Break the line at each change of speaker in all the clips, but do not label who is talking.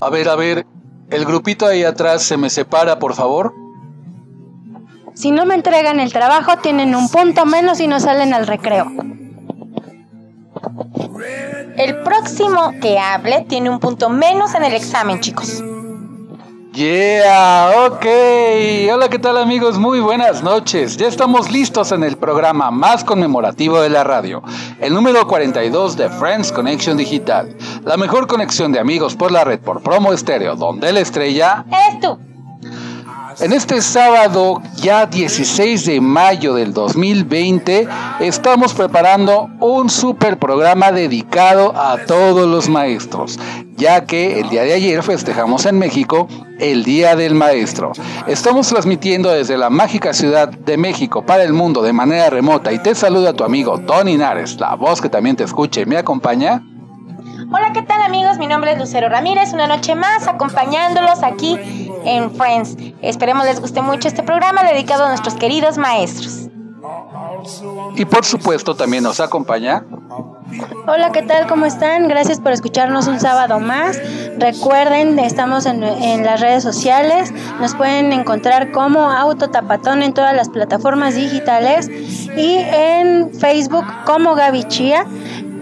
A ver, a ver, el grupito ahí atrás se me separa, por favor.
Si no me entregan el trabajo, tienen un punto menos y no salen al recreo. El próximo que hable tiene un punto menos en el examen, chicos.
Yeah, ok. Hola, ¿qué tal amigos? Muy buenas noches. Ya estamos listos en el programa más conmemorativo de la radio, el número 42 de Friends Connection Digital, la mejor conexión de amigos por la red por promo estéreo, donde la estrella
es tú.
En este sábado, ya 16 de mayo del 2020, estamos preparando un super programa dedicado a todos los maestros, ya que el día de ayer festejamos en México el Día del Maestro. Estamos transmitiendo desde la mágica ciudad de México para el mundo de manera remota y te saluda tu amigo Tony Nares, la voz que también te escuche y me acompaña.
Hola, ¿qué tal amigos? Mi nombre es Lucero Ramírez, una noche más acompañándolos aquí en Friends. Esperemos les guste mucho este programa dedicado a nuestros queridos maestros.
Y por supuesto también nos acompaña
Hola, ¿qué tal? ¿Cómo están? Gracias por escucharnos un sábado más. Recuerden, estamos en, en, las redes sociales. Nos pueden encontrar como Autotapatón en todas las plataformas digitales y en Facebook como Gaby Chía.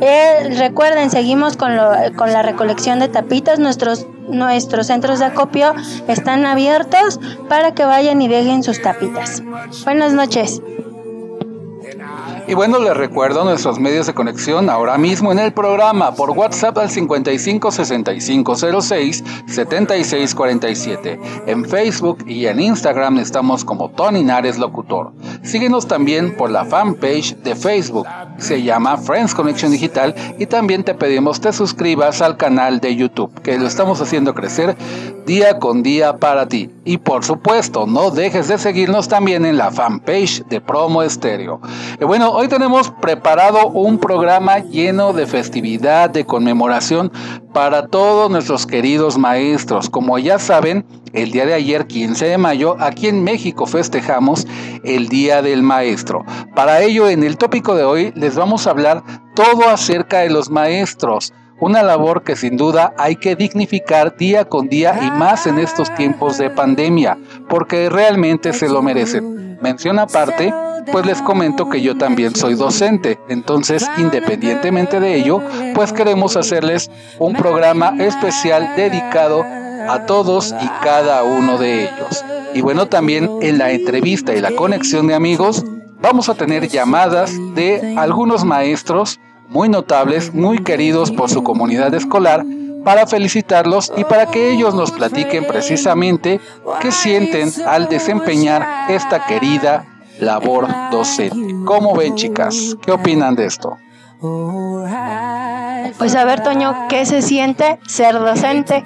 Eh, recuerden, seguimos con, lo, con la recolección de tapitas. Nuestros, nuestros centros de acopio están abiertos para que vayan y dejen sus tapitas. Buenas noches.
Y bueno, les recuerdo nuestros medios de conexión ahora mismo en el programa por WhatsApp al 55 65 06 76 47. En Facebook y en Instagram estamos como Tony Nares Locutor. Síguenos también por la fanpage de Facebook. Se llama Friends Connection Digital y también te pedimos te suscribas al canal de YouTube, que lo estamos haciendo crecer día con día para ti. Y por supuesto, no dejes de seguirnos también en la fanpage de Promo Estéreo. Y bueno, hoy tenemos preparado un programa lleno de festividad, de conmemoración para todos nuestros queridos maestros. Como ya saben, el día de ayer, 15 de mayo, aquí en México festejamos el Día del Maestro. Para ello, en el tópico de hoy les vamos a hablar todo acerca de los maestros una labor que sin duda hay que dignificar día con día y más en estos tiempos de pandemia, porque realmente se lo merecen. Mención aparte, pues les comento que yo también soy docente, entonces independientemente de ello, pues queremos hacerles un programa especial dedicado a todos y cada uno de ellos. Y bueno, también en la entrevista y la conexión de amigos, vamos a tener llamadas de algunos maestros muy notables, muy queridos por su comunidad escolar, para felicitarlos y para que ellos nos platiquen precisamente qué sienten al desempeñar esta querida labor docente. ¿Cómo ven chicas? ¿Qué opinan de esto?
Pues a ver, Toño, ¿qué se siente ser docente?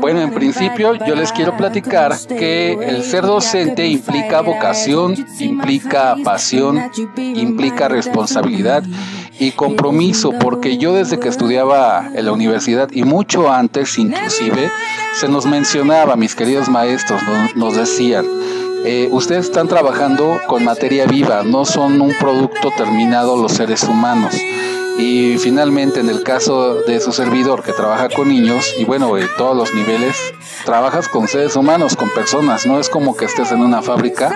Bueno, en principio yo les quiero platicar que el ser docente implica vocación, implica pasión, implica responsabilidad y compromiso, porque yo desde que estudiaba en la universidad y mucho antes inclusive, se nos mencionaba, mis queridos maestros, nos, decían, eh, ustedes están trabajando con materia viva, no son un producto terminado los seres humanos. Y finalmente, en el caso de su servidor que trabaja con niños, y bueno, en todos los niveles, trabajas con seres humanos, con personas. No es como que estés en una fábrica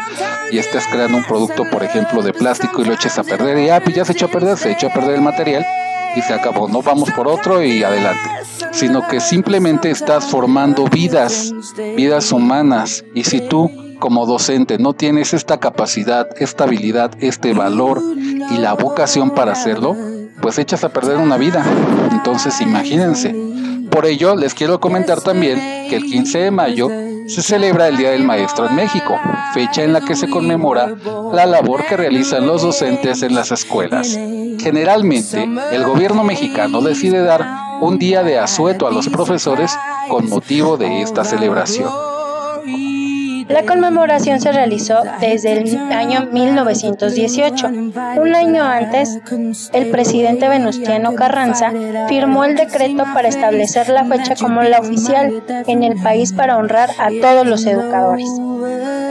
y estés creando un producto, por ejemplo, de plástico y lo eches a perder. Y ah, pues ya se echó a perder, se echó a perder el material y se acabó. No vamos por otro y adelante. Sino que simplemente estás formando vidas, vidas humanas. Y si tú como docente no tienes esta capacidad, esta habilidad, este valor y la vocación para hacerlo, pues echas a perder una vida. Entonces imagínense. Por ello, les quiero comentar también que el 15 de mayo se celebra el Día del Maestro en México, fecha en la que se conmemora la labor que realizan los docentes en las escuelas. Generalmente, el gobierno mexicano decide dar un día de asueto a los profesores con motivo de esta celebración.
La conmemoración se realizó desde el año 1918. Un año antes, el presidente Venustiano Carranza firmó el decreto para establecer la fecha como la oficial en el país para honrar a todos los educadores.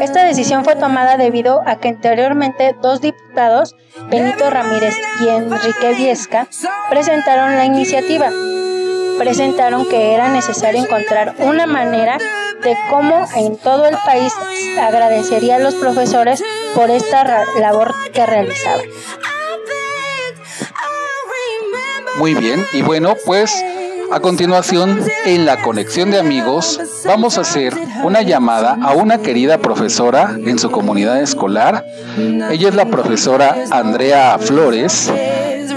Esta decisión fue tomada debido a que anteriormente dos diputados, Benito Ramírez y Enrique Viesca, presentaron la iniciativa. Presentaron que era necesario encontrar una manera de cómo en todo el país agradecería a los profesores por esta labor que realizaban.
Muy bien, y bueno, pues a continuación, en la conexión de amigos, vamos a hacer una llamada a una querida profesora en su comunidad escolar. Ella es la profesora Andrea Flores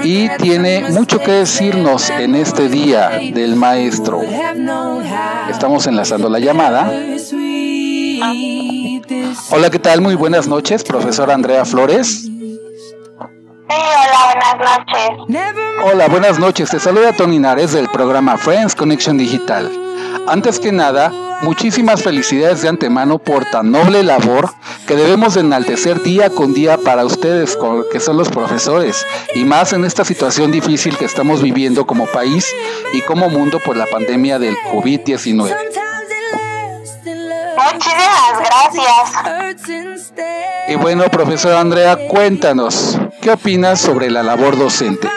y tiene mucho que decirnos en este día del maestro. Estamos enlazando la llamada. Hola, ¿qué tal? Muy buenas noches, profesora Andrea Flores.
Sí, hola, buenas noches.
Hola, buenas noches. Te saluda Tony Nares del programa Friends Connection Digital. Antes que nada, muchísimas felicidades de antemano por tan noble labor que debemos de enaltecer día con día para ustedes, que son los profesores, y más en esta situación difícil que estamos viviendo como país y como mundo por la pandemia del COVID-19.
Muchísimas gracias.
Y bueno, profesor Andrea, cuéntanos, ¿qué opinas sobre la labor docente?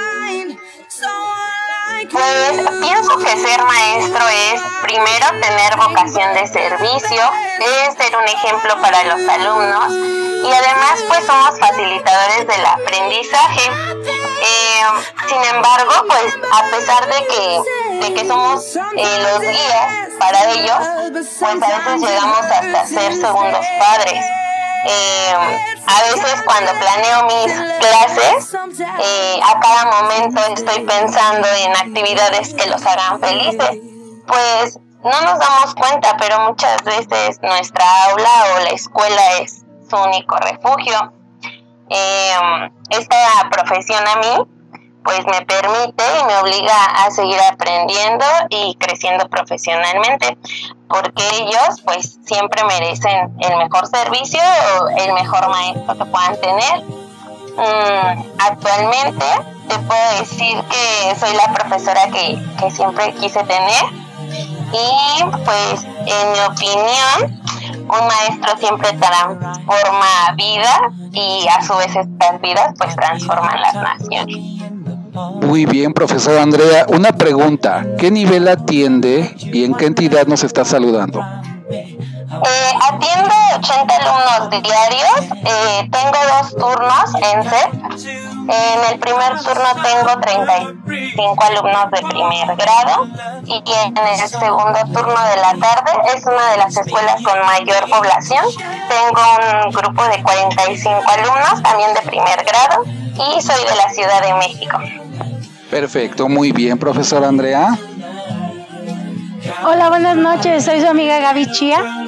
Pues pienso que ser maestro es primero tener vocación de servicio, es ser un ejemplo para los alumnos y además pues somos facilitadores del aprendizaje. Eh, sin embargo, pues a pesar de que, de que somos eh, los guías para ellos, pues a veces llegamos hasta ser segundos padres. Eh, a veces cuando planeo mis clases, eh, a cada momento estoy pensando en actividades que los hagan felices. Pues no nos damos cuenta, pero muchas veces nuestra aula o la escuela es su único refugio. Eh, esta profesión a mí pues me permite y me obliga a seguir aprendiendo y creciendo profesionalmente, porque ellos pues siempre merecen el mejor servicio o el mejor maestro que puedan tener. Mm, actualmente te puedo decir que soy la profesora que, que siempre quise tener y pues en mi opinión un maestro siempre transforma vida y a su vez estas vidas pues transforman las naciones.
Muy bien, profesor Andrea. Una pregunta, ¿qué nivel atiende y en qué entidad nos está saludando?
Eh, atiendo 80 alumnos diarios, eh, tengo dos turnos en CEP. En el primer turno tengo 35 alumnos de primer grado y en el segundo turno de la tarde es una de las escuelas con mayor población. Tengo un grupo de 45 alumnos también de primer grado y soy de la Ciudad de México.
Perfecto, muy bien, profesor Andrea.
Hola, buenas noches, soy su amiga Gaby Chía.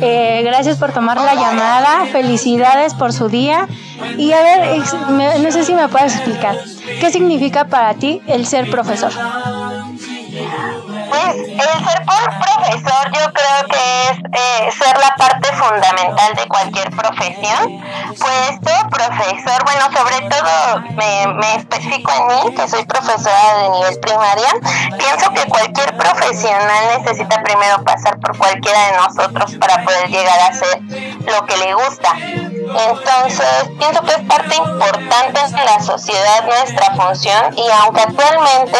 Eh, gracias por tomar la llamada, felicidades por su día. Y a ver, no sé si me puedes explicar, ¿qué significa para ti el ser profesor?
Pues el ser profesor yo creo que es eh, ser la parte fundamental de cualquier profesión pues todo profesor, bueno, sobre todo me, me especifico en mí, que soy profesora de nivel primaria, pienso que cualquier profesional necesita primero pasar por cualquiera de nosotros para poder llegar a hacer lo que le gusta. Entonces, pienso que es parte importante en la sociedad nuestra función y aunque actualmente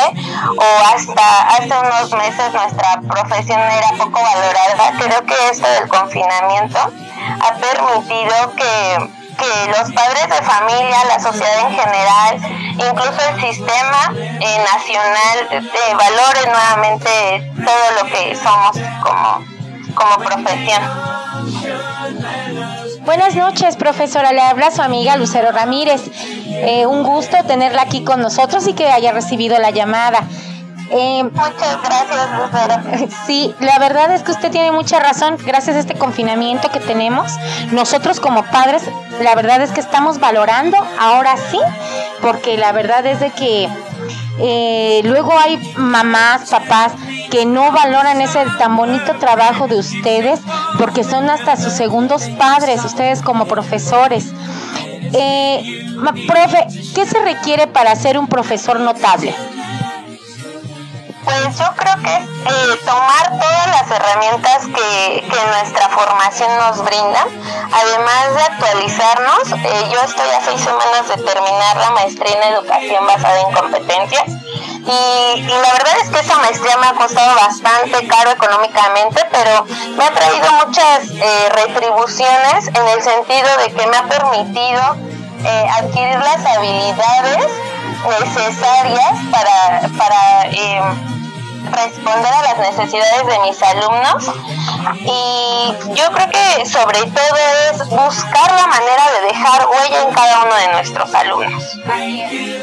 o hasta hace unos meses nuestra profesión era poco valorada, creo que esto del confinamiento ha permitido que que los padres de familia, la sociedad en general, incluso el sistema eh, nacional eh, valore nuevamente todo lo que somos como, como profesión.
Buenas noches, profesora. Le habla su amiga Lucero Ramírez. Eh, un gusto tenerla aquí con nosotros y que haya recibido la llamada.
Eh, Muchas gracias, Lucero.
Sí, la verdad es que usted tiene mucha razón. Gracias a este confinamiento que tenemos, nosotros como padres, la verdad es que estamos valorando ahora sí, porque la verdad es de que eh, luego hay mamás, papás que no valoran ese tan bonito trabajo de ustedes porque son hasta sus segundos padres, ustedes como profesores. Eh, profe, ¿qué se requiere para ser un profesor notable?
Pues yo creo que es eh, tomar todas las herramientas que, que, nuestra formación nos brinda, además de actualizarnos. Eh, yo estoy a seis semanas de terminar la maestría en educación basada en competencias y, y, la verdad es que esa maestría me ha costado bastante caro económicamente, pero me ha traído muchas eh, retribuciones en el sentido de que me ha permitido eh, adquirir las habilidades necesarias para, para eh, responder a las necesidades de mis alumnos y yo creo que sobre todo es buscar la manera de dejar huella en cada uno de nuestros alumnos.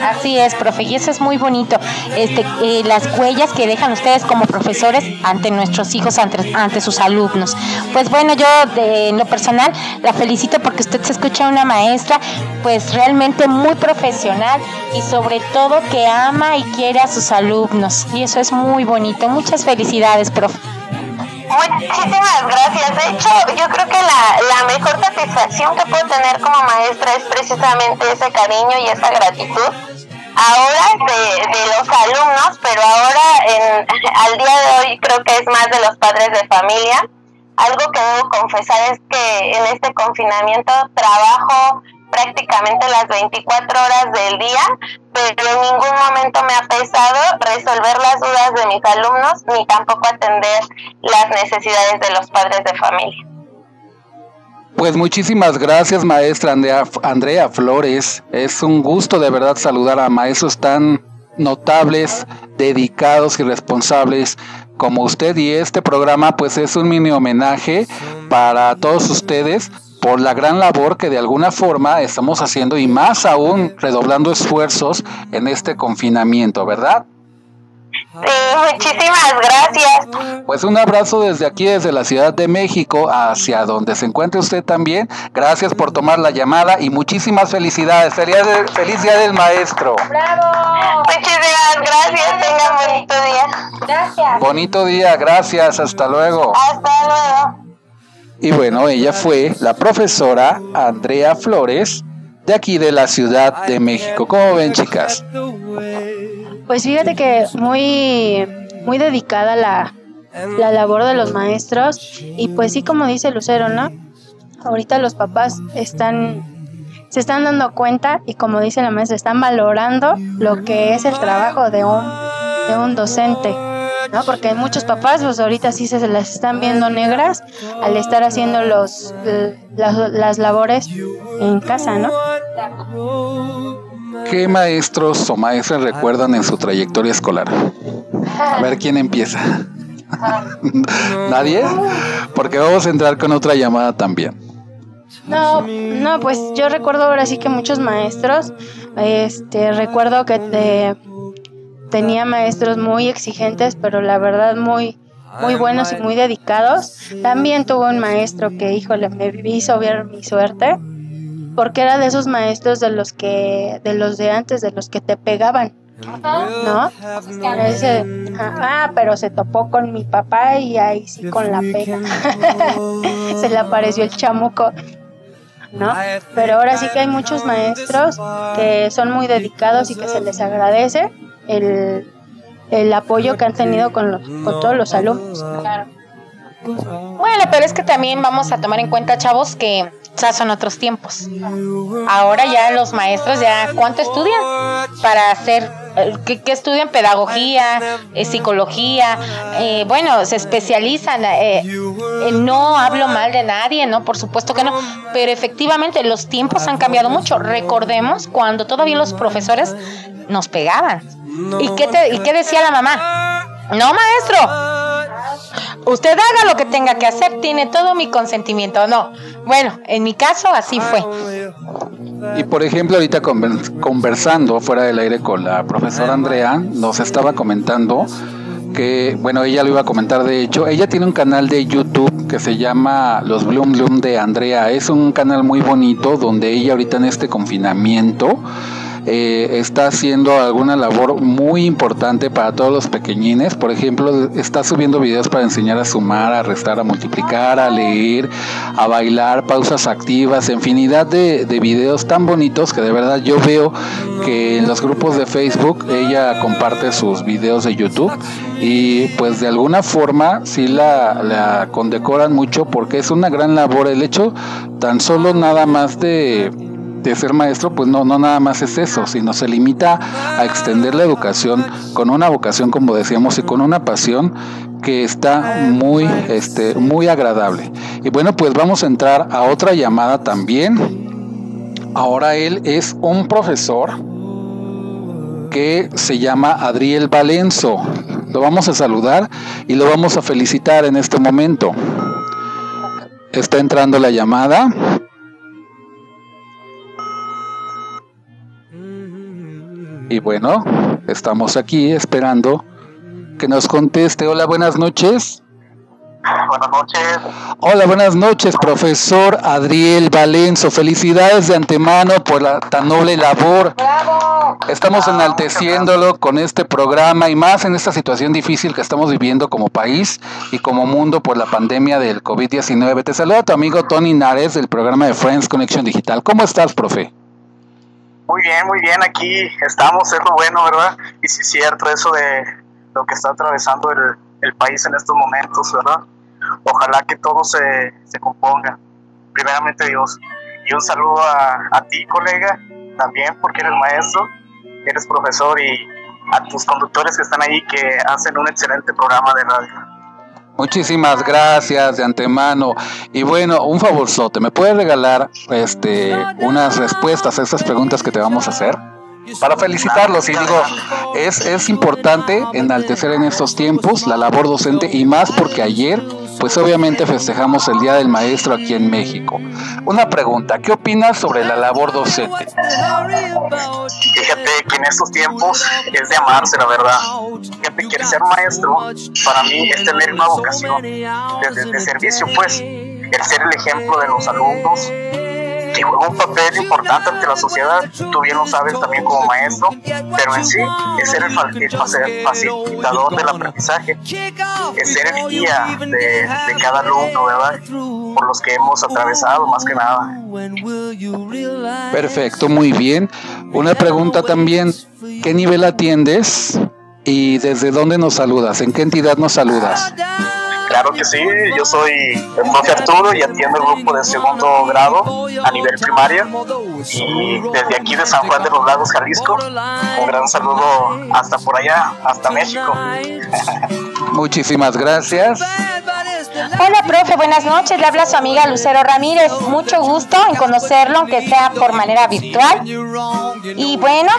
Así es, profe, y eso es muy bonito, este, eh, las huellas que dejan ustedes como profesores ante nuestros hijos, ante, ante sus alumnos. Pues bueno, yo de en lo personal la felicito porque usted se escucha una maestra pues realmente muy profesional y sobre todo que ama y quiere a sus alumnos y eso es muy bonito. Muchas felicidades, profe.
Muchísimas gracias. De hecho, yo creo que la, la mejor satisfacción que puedo tener como maestra es precisamente ese cariño y esa gratitud. Ahora de, de los alumnos, pero ahora en, al día de hoy creo que es más de los padres de familia. Algo que debo confesar es que en este confinamiento trabajo prácticamente las 24 horas del día, pero en ningún momento me ha pesado resolver las dudas de mis alumnos ni tampoco atender las necesidades de los padres de familia.
Pues muchísimas gracias, maestra Andrea, Andrea Flores. Es un gusto de verdad saludar a maestros tan notables, dedicados y responsables como usted y este programa pues es un mini homenaje para todos ustedes por la gran labor que de alguna forma estamos haciendo y más aún redoblando esfuerzos en este confinamiento, ¿verdad?
Sí, muchísimas gracias.
Pues un abrazo desde aquí, desde la Ciudad de México, hacia donde se encuentre usted también. Gracias por tomar la llamada y muchísimas felicidades. Feliz, feliz Día del Maestro.
¡Bravo! Muchísimas gracias. Tengan bonito día.
Gracias.
Bonito día, gracias. Hasta luego.
Hasta luego.
Y bueno, ella fue la profesora Andrea Flores de aquí de la Ciudad de México. ¿Cómo ven, chicas?
Pues fíjate que muy, muy dedicada la, la labor de los maestros y pues sí, como dice Lucero, ¿no? Ahorita los papás están se están dando cuenta y como dice la maestra, están valorando lo que es el trabajo de un, de un docente. ¿No? Porque muchos papás, pues ahorita sí se las están viendo negras al estar haciendo los las, las labores en casa, ¿no?
¿Qué maestros o maestras recuerdan en su trayectoria escolar? A ver quién empieza. ¿Nadie? Porque vamos a entrar con otra llamada también.
No, no, pues yo recuerdo ahora sí que muchos maestros, este, recuerdo que te, tenía maestros muy exigentes, pero la verdad muy, muy buenos y muy dedicados. También tuve un maestro que, híjole, me hizo ver mi suerte, porque era de esos maestros de los que, de los de antes, de los que te pegaban. ¿No? Ese, ah, pero se topó con mi papá y ahí sí con la pega. se le apareció el chamuco. ¿no? Pero ahora sí que hay muchos maestros que son muy dedicados y que se les agradece el, el apoyo que han tenido con, los, con todos los alumnos. Claro.
Bueno, pero es que también vamos a tomar en cuenta, chavos, que ya son otros tiempos. Ahora ya los maestros ya cuánto estudian para hacer eh, ¿Qué, estudian? Pedagogía, eh, psicología, eh, bueno, se especializan. no hablo mal de nadie, ¿no? Por supuesto que no, pero efectivamente los tiempos han cambiado mucho. Recordemos cuando todavía los profesores nos pegaban. ¿Y qué, te, ¿Y qué decía la mamá? No, maestro, Usted haga lo que tenga que hacer, tiene todo mi consentimiento. No. Bueno, en mi caso así fue.
Y por ejemplo, ahorita conversando fuera del aire con la profesora Andrea, nos estaba comentando que, bueno, ella lo iba a comentar de hecho, ella tiene un canal de YouTube que se llama Los Bloom Bloom de Andrea. Es un canal muy bonito donde ella ahorita en este confinamiento eh, está haciendo alguna labor muy importante para todos los pequeñines. Por ejemplo, está subiendo videos para enseñar a sumar, a restar, a multiplicar, a leer, a bailar, pausas activas, infinidad de, de videos tan bonitos que de verdad yo veo que en los grupos de Facebook ella comparte sus videos de YouTube y pues de alguna forma sí la, la condecoran mucho porque es una gran labor el hecho tan solo nada más de de ser maestro, pues no, no nada más es eso, sino se limita a extender la educación con una vocación, como decíamos, y con una pasión que está muy, este, muy agradable. Y bueno, pues vamos a entrar a otra llamada también. Ahora él es un profesor que se llama Adriel Valenzo. Lo vamos a saludar y lo vamos a felicitar en este momento. Está entrando la llamada. Y bueno, estamos aquí esperando que nos conteste. Hola, buenas noches.
Buenas noches.
Hola, buenas noches, profesor Adriel Valenzo. Felicidades de antemano por la tan noble labor. Estamos enalteciéndolo con este programa y más en esta situación difícil que estamos viviendo como país y como mundo por la pandemia del COVID-19. Te saluda tu amigo Tony Nares del programa de Friends Connection Digital. ¿Cómo estás, profe?
Muy bien, muy bien, aquí estamos, es lo bueno, ¿verdad? Y sí es cierto eso de lo que está atravesando el, el país en estos momentos, ¿verdad? Ojalá que todo se, se componga, primeramente Dios. Y un saludo a, a ti, colega, también porque eres maestro, eres profesor y a tus conductores que están ahí que hacen un excelente programa de radio.
Muchísimas gracias de antemano. Y bueno, un favorzote, ¿me puedes regalar este unas respuestas a estas preguntas que te vamos a hacer? Para felicitarlos y digo, es, es importante enaltecer en estos tiempos la labor docente y más porque ayer pues obviamente festejamos el Día del Maestro aquí en México. Una pregunta, ¿qué opinas sobre la labor docente?
Fíjate que en estos tiempos es de amarse, la verdad. Fíjate que ser maestro para mí es tener una vocación de, de servicio, pues, el ser el ejemplo de los alumnos, que juega un papel importante ante la sociedad, tú bien lo sabes también como maestro, pero en sí es ser el, facilitador del aprendizaje, es ser el guía de, de cada alumno, ¿verdad? Por los que hemos atravesado más que nada.
Perfecto, muy bien. Una pregunta también, ¿qué nivel atiendes y desde dónde nos saludas? ¿En qué entidad nos saludas?
Claro que sí, yo soy el profe Arturo y atiendo el grupo de segundo grado a nivel primaria y desde aquí de San Juan de los Lagos, Jalisco, un gran saludo hasta por allá, hasta México.
Muchísimas gracias.
Hola, profe, buenas noches. Le habla su amiga Lucero Ramírez. Mucho gusto en conocerlo, aunque sea por manera virtual. Y bueno,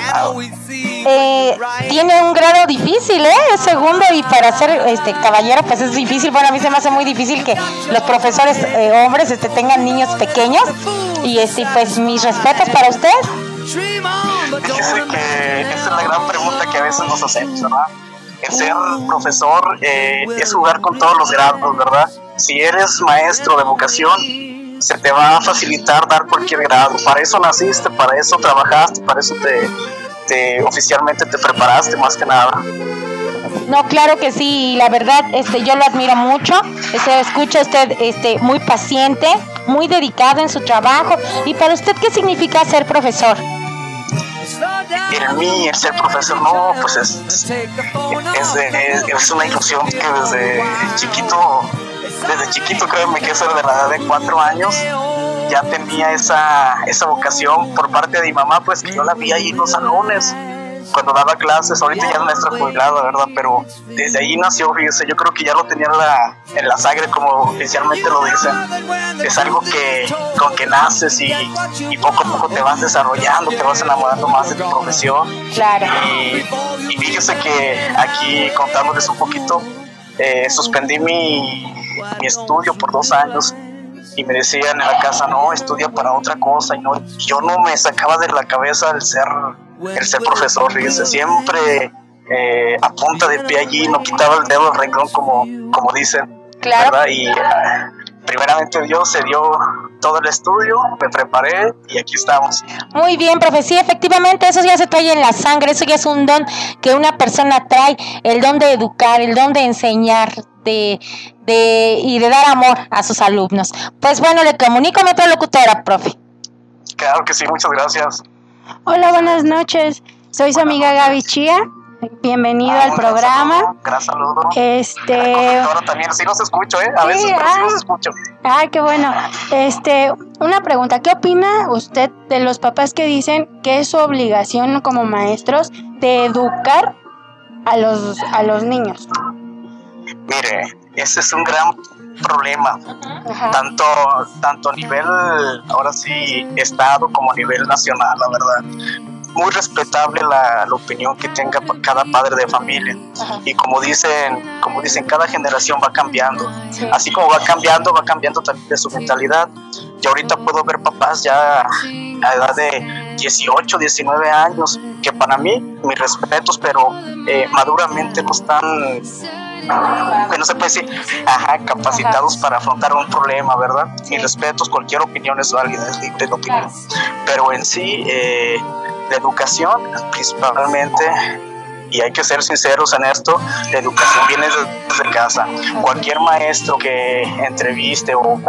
eh, tiene un grado difícil, ¿eh? Es segundo y para ser este caballero, pues es difícil. Bueno, a mí se me hace muy difícil que los profesores eh, hombres este, tengan niños pequeños. Y este, pues mis respetos para usted.
Fíjese que esa es la gran pregunta que a veces nos hacemos, ¿verdad? Ser profesor eh, es jugar con todos los grados, ¿verdad? Si eres maestro de vocación, se te va a facilitar dar cualquier grado. Para eso naciste, para eso trabajaste, para eso te, oficialmente te preparaste más que nada.
No, claro que sí, la verdad, este, yo lo admiro mucho. Se escucha usted este, muy paciente, muy dedicado en su trabajo. ¿Y para usted qué significa ser profesor?
En mí el ser profesor no pues es es, una ilusión que desde chiquito desde chiquito créeme que eso era de la edad de cuatro años ya tenía esa esa vocación por parte de mi mamá pues que yo la vi ahí en los salones cuando daba clases, ahorita ya es maestra jubilada, ¿verdad? Pero desde ahí nació, fíjese, yo creo que ya lo tenía en la, en la sangre, como oficialmente lo dicen. Es algo que con que naces y, y poco a poco te vas desarrollando, te vas enamorando más de tu profesión.
Claro.
Y, y fíjese que aquí contándoles un poquito, eh, suspendí mi, mi estudio por dos años y me decían en la casa, no, estudia para otra cosa, y no, yo no me sacaba de la cabeza el ser el ser profesor, fíjese, siempre eh, a punta de pie allí, no quitaba el dedo del renglón como, como dicen.
Claro.
Y eh, primeramente Dios se dio todo el estudio, me preparé y aquí estamos.
Muy bien, profe, sí, efectivamente eso ya se trae en la sangre, eso ya es un don que una persona trae, el don de educar, el don de enseñar, de, de, y de dar amor a sus alumnos. Pues bueno, le comunico a mi otra locutora, profe.
Claro que sí, muchas gracias.
Hola, buenas noches. Soy su amiga Gaby Chía. Bienvenido
Ah,
al programa.
Gran saludo. Gran saludo.
Este,
Ahora también, sí los escucho, ¿eh? A
Sí,
veces, sí
ah.
los escucho.
ay, qué bueno. Este, una pregunta, ¿qué opina usted de los papás que dicen que es su obligación como maestros de educar a los a los niños?
Mire, ese es un gran problema.
Ajá.
tanto tanto a nivel ahora sí estado como a nivel nacional la verdad muy respetable la, la opinión que tenga cada padre de familia
Ajá.
y como dicen como dicen cada generación va cambiando
Sí.
así como va cambiando va cambiando también de su mentalidad y ahorita puedo ver papás ya a edad de 18 19 años que para mí mis respetos pero eh, maduramente no están bueno, se puede decir, ajá, capacitados para afrontar un problema, ¿verdad? Mis respetos, cualquier opinión es válida, es libre de opinión. Pero en sí, eh, la educación, principalmente, y hay que ser sinceros en esto, la educación viene desde casa. Cualquier maestro que entreviste o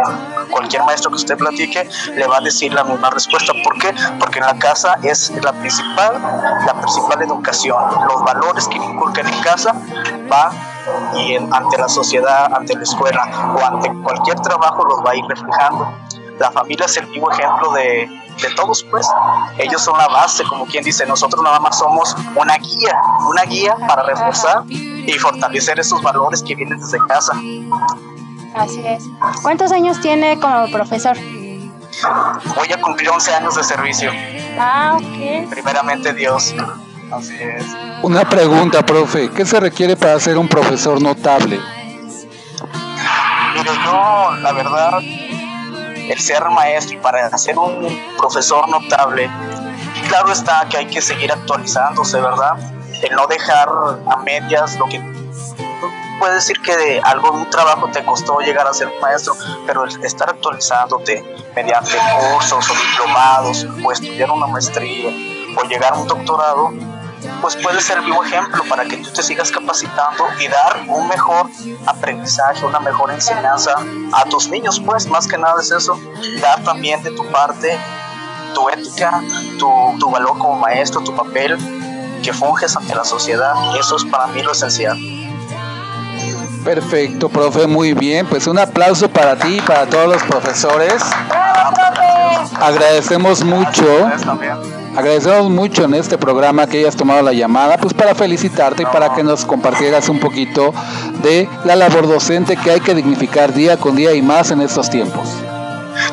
cualquier maestro que usted platique le va a decir la misma respuesta. ¿Por qué? Porque en la casa es la principal, la principal educación. Los valores que inculcan en casa va y en- ante la sociedad, ante la escuela o ante cualquier trabajo los va a ir reflejando. La familia es el vivo ejemplo de, de todos, pues. Ellos son la base, como quien dice, nosotros nada más somos una guía, una guía para reforzar y fortalecer esos valores que vienen desde casa.
Así es. ¿Cuántos años tiene como profesor?
Voy a cumplir 11 años de servicio,
Ah, ok.
primeramente Dios. Así es.
Una pregunta, profe. ¿Qué se requiere para ser un profesor notable?
Mire, yo, la verdad, el ser maestro y para ser un profesor notable, claro está que hay que seguir actualizándose, ¿verdad? El no dejar a medias lo que puede decir que de algo un trabajo te costó llegar a ser maestro, pero el estar actualizándote mediante cursos o diplomados o estudiar una maestría o llegar a un doctorado, pues puede ser el vivo ejemplo para que tú te sigas capacitando y dar un mejor aprendizaje, una mejor enseñanza a tus niños, pues más que nada es eso, dar también de tu parte tu ética, tu, tu valor como maestro, tu papel que funges ante la sociedad, eso es para mí lo esencial.
Perfecto, profe, muy bien. Pues un aplauso para ti y para todos los profesores.
¡Bravo, profe!
Agradecemos mucho. Agradecemos mucho en este programa que hayas tomado la llamada, pues para felicitarte y para que nos compartieras un poquito de la labor docente que hay que dignificar día con día y más en estos tiempos.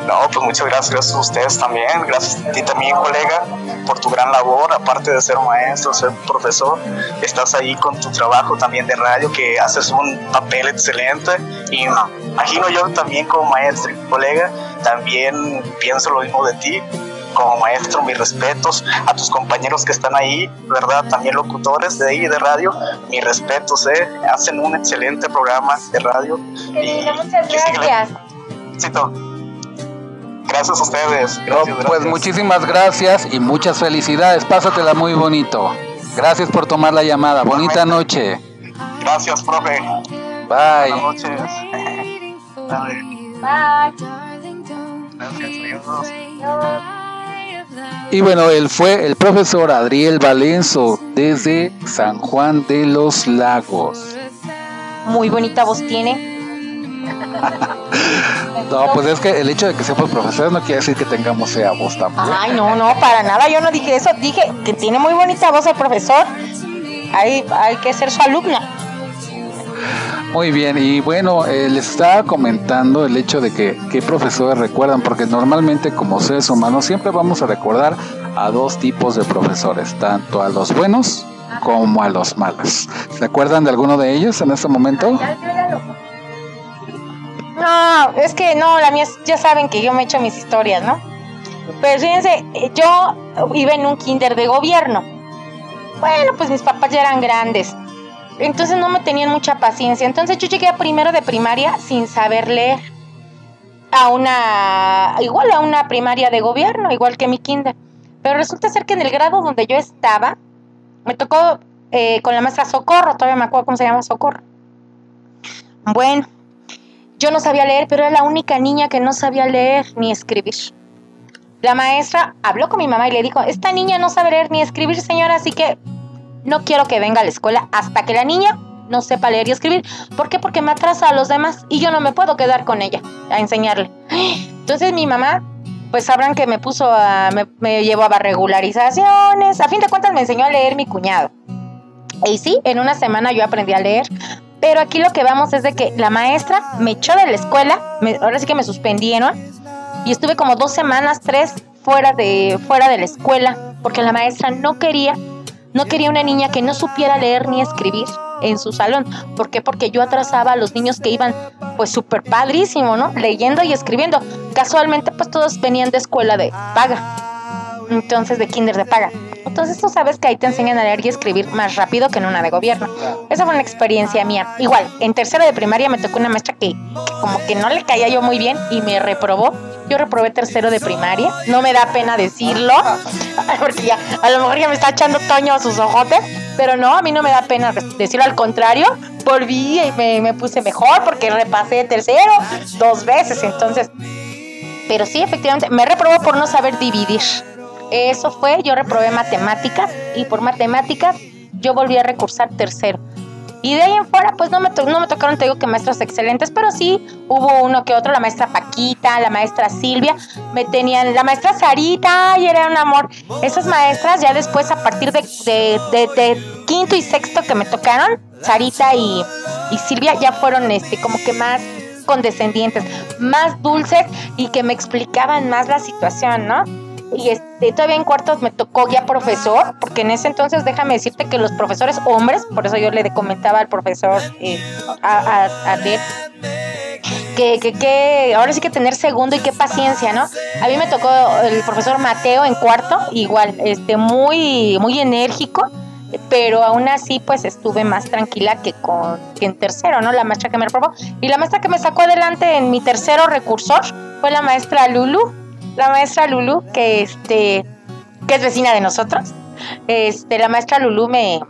No, pues muchas gracias, gracias a ustedes también, gracias a ti también, colega, por tu gran labor, aparte de ser maestro, ser profesor, estás ahí con tu trabajo también de radio, que haces un papel excelente, y imagino yo también como maestro y colega, también pienso lo mismo de ti, como maestro, mis respetos a tus compañeros que están ahí, ¿verdad? También locutores de ahí de radio, mis respetos, ¿eh? Hacen un excelente programa de radio.
Querida, muchas gracias.
éxito. Gracias a ustedes.
No,
Gracias,
pues
gracias.
muchísimas gracias y muchas felicidades. Pásatela muy bonito. Gracias por tomar la llamada. Bonita noche.
Gracias, profe.
Bye.
Buenas noches.
Bye.
Darling, don't
Y bueno, él fue el profesor Adriel Valenzo desde San Juan de los Lagos.
Muy bonita voz tiene.
no, pues es que el hecho de que seamos profesores no quiere decir que tengamos esa voz también.
Ay, no, no, para nada, yo no dije eso. Dije que tiene muy bonita voz el profesor. Hay, hay que ser su alumna.
Muy bien, y bueno, eh, les estaba comentando el hecho de que qué profesores recuerdan, porque normalmente como seres humanos siempre vamos a recordar a dos tipos de profesores, tanto a los buenos como a los malos. ¿Se acuerdan de alguno de ellos en este momento?
No, es que no, la mía, ya saben que yo me echo mis historias, ¿no? Pero fíjense, eh, yo iba en un kinder de gobierno. Bueno, pues mis papás ya eran grandes entonces no me tenían mucha paciencia. Entonces yo llegué a primero de primaria sin saber leer. A una, igual a una primaria de gobierno, igual que mi kinder. Pero resulta ser que en el grado donde yo estaba, me tocó eh, con la maestra Socorro, todavía me acuerdo cómo se llama Socorro. Bueno, yo no sabía leer, pero era la única niña que no sabía leer ni escribir. La maestra habló con mi mamá y le dijo, esta niña no sabe leer ni escribir, señora, así que no quiero que venga a la escuela hasta que la niña no sepa leer y escribir. ¿Por qué? Porque me atrasa a los demás y yo no me puedo quedar con ella a enseñarle. Entonces mi mamá, pues sabrán que me puso a, me, llevó a regularizaciones. A fin de cuentas me enseñó a leer mi cuñado. Y sí, en una semana yo aprendí a leer. Pero aquí lo que vamos es de que la maestra me echó de la escuela, ahora sí que me suspendieron y estuve como dos semanas, tres fuera de, fuera de la escuela, porque la maestra no quería no quería una niña que no supiera leer ni escribir en su salón. ¿Por qué? Porque yo atrasaba a los niños que iban pues súper padrísimo, ¿no? Leyendo y escribiendo. Casualmente pues todos venían de escuela de paga. Entonces de kinder de paga. Entonces tú sabes que ahí te enseñan a leer y escribir más rápido que en una de gobierno. Esa fue una experiencia mía. Igual, en tercero de primaria me tocó una maestra que, como que no le caía yo muy bien y me reprobó. Yo reprobé tercero de primaria. No me da pena decirlo, porque ya a lo mejor ya me está echando toño a sus ojotes. Pero no, a mí no me da pena decirlo. Al contrario, volví y me, me puse mejor porque repasé tercero dos veces. Entonces, pero sí, efectivamente, me reprobó por no saber dividir. Eso fue, yo reprobé matemáticas y por matemáticas yo volví a recursar tercero. Y de ahí en fuera, pues no me, no me tocaron, te digo que maestros excelentes, pero sí hubo uno que otro, la maestra Paquita, la maestra Silvia, me tenían, la maestra Sarita, y era un amor. Esas maestras ya después, a partir de, de, quinto y sexto que me tocaron, Sarita y, y Silvia ya fueron este, como que más condescendientes, más dulces y que me explicaban más la situación, ¿no? Y este, todavía en cuartos me tocó ya profesor, porque en ese entonces déjame decirte que los profesores hombres, por eso yo le comentaba al profesor eh, a, a, que, que, ahora sí que tener segundo y qué paciencia, ¿no? A mí me tocó el profesor Mateo en cuarto, igual, este, muy, muy enérgico, pero aún así pues estuve más tranquila que con que en tercero, ¿no? La maestra que me reprobó. Y la maestra que me sacó adelante en mi tercero recursor fue la maestra Lulu la maestra Lulu, que este, que es vecina de nosotros, este, la maestra Lulu me,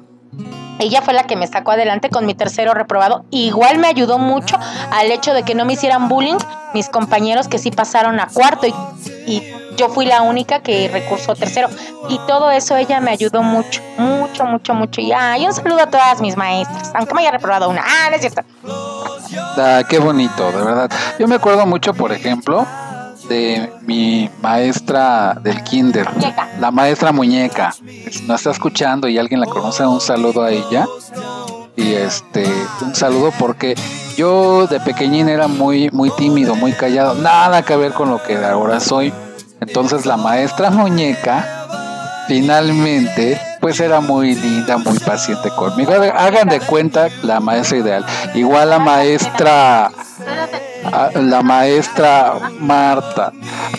ella fue la que me sacó adelante con mi tercero reprobado. Igual me ayudó mucho al hecho de que no me hicieran bullying mis compañeros que sí pasaron a cuarto y, yo fui la única que recursó tercero. Y todo eso ella me ayudó mucho, mucho, mucho, mucho. Y, ay, un saludo a todas mis maestras, aunque me haya reprobado una. Ah, no es cierto.
Ah, qué bonito, de verdad. Yo me acuerdo mucho, por ejemplo, de mi maestra del kinder, la maestra muñeca. No está escuchando y alguien la conoce, un saludo a ella. Y este, un saludo porque yo de pequeñín era muy, muy tímido, muy callado, nada que ver con lo que ahora soy. Entonces la maestra muñeca finalmente pues era muy linda, muy paciente conmigo. Hagan de cuenta la maestra ideal. Igual la maestra la maestra Marta.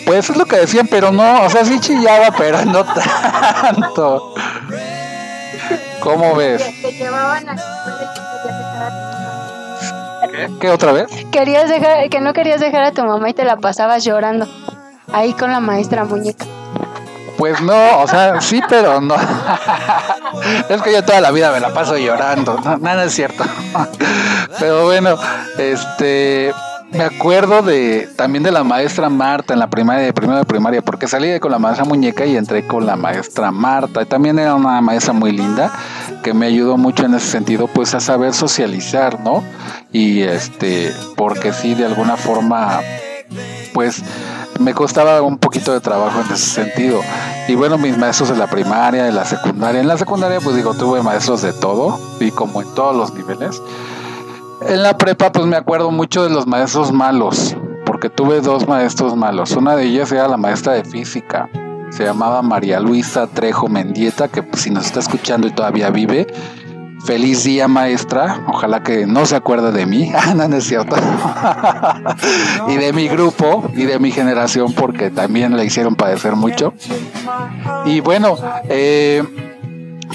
Pues es lo que decían, pero no, o sea, sí chillaba, pero no tanto. ¿Cómo ves? ¿Qué? otra vez?
Querías dejar, que no querías dejar a tu mamá y te la pasabas llorando ahí con la maestra muñeca.
Pues no, o sea, sí, pero no. es que yo toda la vida me la paso llorando. nada es cierto. pero bueno, este me acuerdo de también de la maestra Marta en la primaria, de primero de primaria, porque salí con la maestra Muñeca y entré con la maestra Marta. También era una maestra muy linda que me ayudó mucho en ese sentido, pues a saber socializar, ¿no? Y este, porque sí, de alguna forma, pues me costaba un poquito de trabajo en ese sentido. Y bueno, mis maestros de la primaria, de la secundaria. En la secundaria, pues digo, tuve maestros de todo y como en todos los niveles. En la prepa, pues me acuerdo mucho de los maestros malos, porque tuve dos maestros malos. Una de ellas era la maestra de física. Se llamaba María Luisa Trejo Mendieta, que pues, si nos está escuchando y todavía vive, feliz día maestra. Ojalá que no se acuerde de mí. Ah, no, no es cierto. y de mi grupo y de mi generación, porque también le hicieron padecer mucho. Y bueno, eh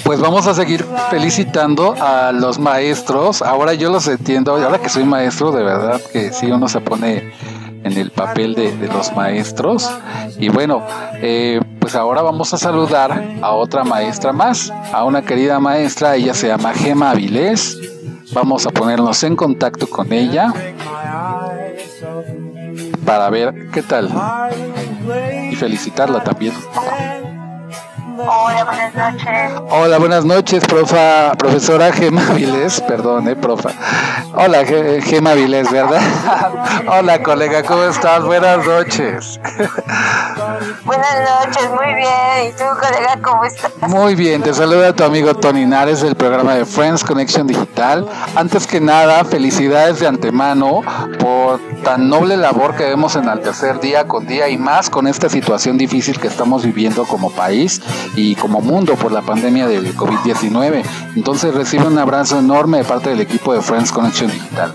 pues vamos a seguir felicitando a los maestros. Ahora yo los entiendo, ahora que soy maestro, de verdad que sí uno se pone en el papel de, los maestros. Y bueno, eh, pues ahora vamos a saludar a otra maestra más, a una querida maestra, ella se llama Gema Avilés. Vamos a ponernos en contacto con ella para ver qué tal y felicitarla también.
Hola, buenas noches.
Hola, buenas noches, profa, profesora Gema Vilés, perdón, eh, profa. Hola, Gema Vilés, ¿verdad? Hola, colega, ¿cómo estás? Buenas noches.
buenas noches, muy bien. ¿Y tú, colega, cómo estás?
Muy bien, te saluda tu amigo Tony Nares del programa de Friends Connection Digital. Antes que nada, felicidades de antemano por tan noble labor que vemos en el tercer día con día y más con esta situación difícil que estamos viviendo como país y como mundo por la pandemia del COVID-19. Entonces recibe un abrazo enorme de parte del equipo de Friends Connection Digital.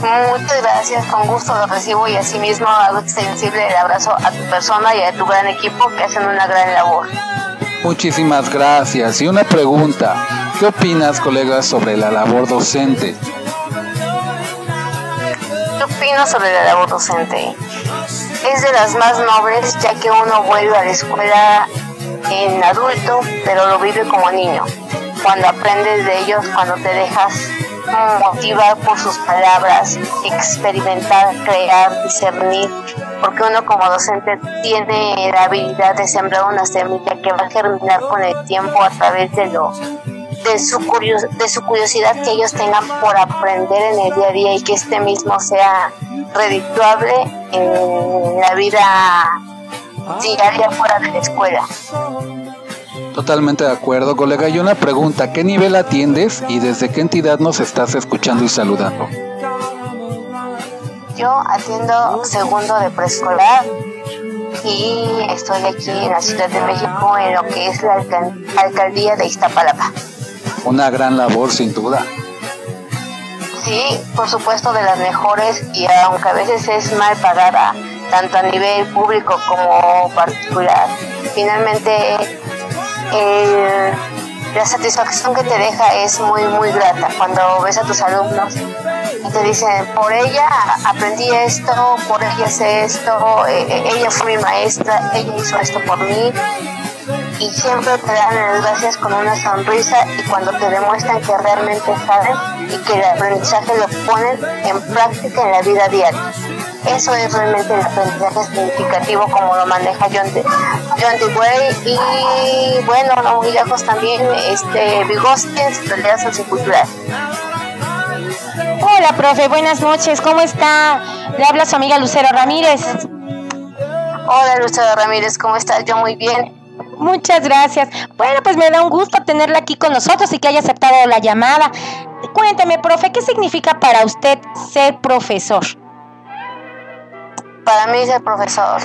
Muchas gracias, con gusto lo recibo y asimismo hago extensible el abrazo a tu persona y a tu gran equipo que hacen una gran labor.
Muchísimas gracias. Y una pregunta, ¿qué opinas, colegas, sobre la labor docente?
¿Qué opinas sobre la labor docente? Es de las más nobles ya que uno vuelve a la escuela en adulto, pero lo vive como niño. Cuando aprendes de ellos, cuando te dejas motivar por sus palabras, experimentar, crear, discernir, porque uno como docente tiene la habilidad de sembrar una semilla que va a germinar con el tiempo a través de lo de su, de su curiosidad que ellos tengan por aprender en el día a día y que este mismo sea redituable en la vida diaria fuera de la escuela.
Totalmente de acuerdo, colega. Y una pregunta, ¿qué nivel atiendes y desde qué entidad nos estás escuchando y saludando?
Yo atiendo segundo de preescolar y estoy aquí en la Ciudad de México en lo que es la alcaldía de Iztapalapa.
Una gran labor, sin duda.
Sí, por supuesto, de las mejores y aunque a veces es mal pagada, tanto a nivel público como particular, finalmente la satisfacción que te deja es muy, muy grata cuando ves a tus alumnos y te dicen, por ella aprendí esto, por ella sé esto, e, e, ella fue mi maestra, ella hizo esto por mí y siempre te dan las gracias con una sonrisa y cuando te demuestran que realmente saben y que el aprendizaje lo ponen en práctica en la vida diaria. Eso es realmente el aprendizaje significativo como lo maneja John, de, John DeWay y bueno, no muy lejos también este, Vygotsky en su realidad sociocultural.
Hola, profe, buenas noches, ¿cómo está? Le habla su amiga Lucero Ramírez.
Hola, Lucero Ramírez, ¿cómo estás? Yo muy bien.
Muchas gracias. Bueno, pues me da un gusto tenerla aquí con nosotros y que haya aceptado la llamada. Cuénteme, profe, ¿qué significa para usted ser profesor?
Para mí ser profesor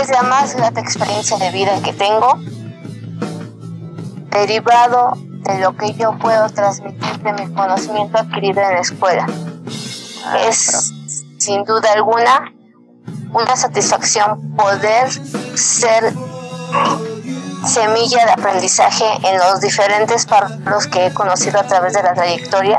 es la más grata experiencia de vida que tengo, derivado de lo que yo puedo transmitir de mi conocimiento adquirido en la escuela. Ah, es, sin duda alguna, una satisfacción poder ser semilla de aprendizaje en los diferentes párrafos que he conocido a través de la trayectoria